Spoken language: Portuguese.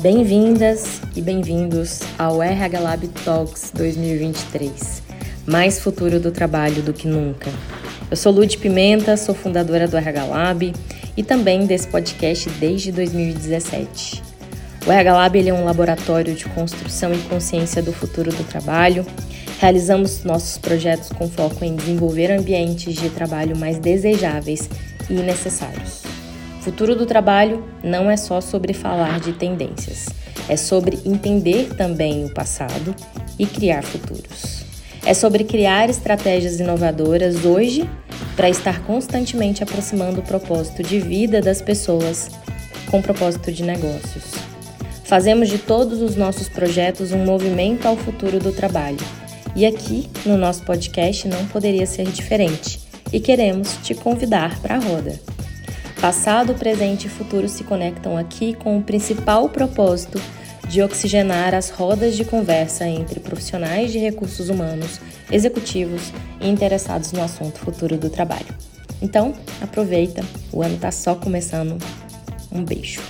Bem-vindas e bem-vindos ao RH Lab Talks 2023. Mais futuro do trabalho do que nunca. Eu sou Lud Pimenta, sou fundadora do RH Lab e também desse podcast desde 2017. O RH Lab é um laboratório de construção e consciência do futuro do trabalho. Realizamos nossos projetos com foco em desenvolver ambientes de trabalho mais desejáveis e necessários. Futuro do trabalho não é só sobre falar de tendências, é sobre entender também o passado e criar futuros. É sobre criar estratégias inovadoras hoje para estar constantemente aproximando o propósito de vida das pessoas com o propósito de negócios. Fazemos de todos os nossos projetos um movimento ao futuro do trabalho. E aqui, no nosso podcast, não poderia ser diferente. E queremos te convidar para a roda. Passado, presente e futuro se conectam aqui com o principal propósito de oxigenar as rodas de conversa entre profissionais de recursos humanos, executivos e interessados no assunto futuro do trabalho. Então, aproveita, o ano está só começando. Um beijo.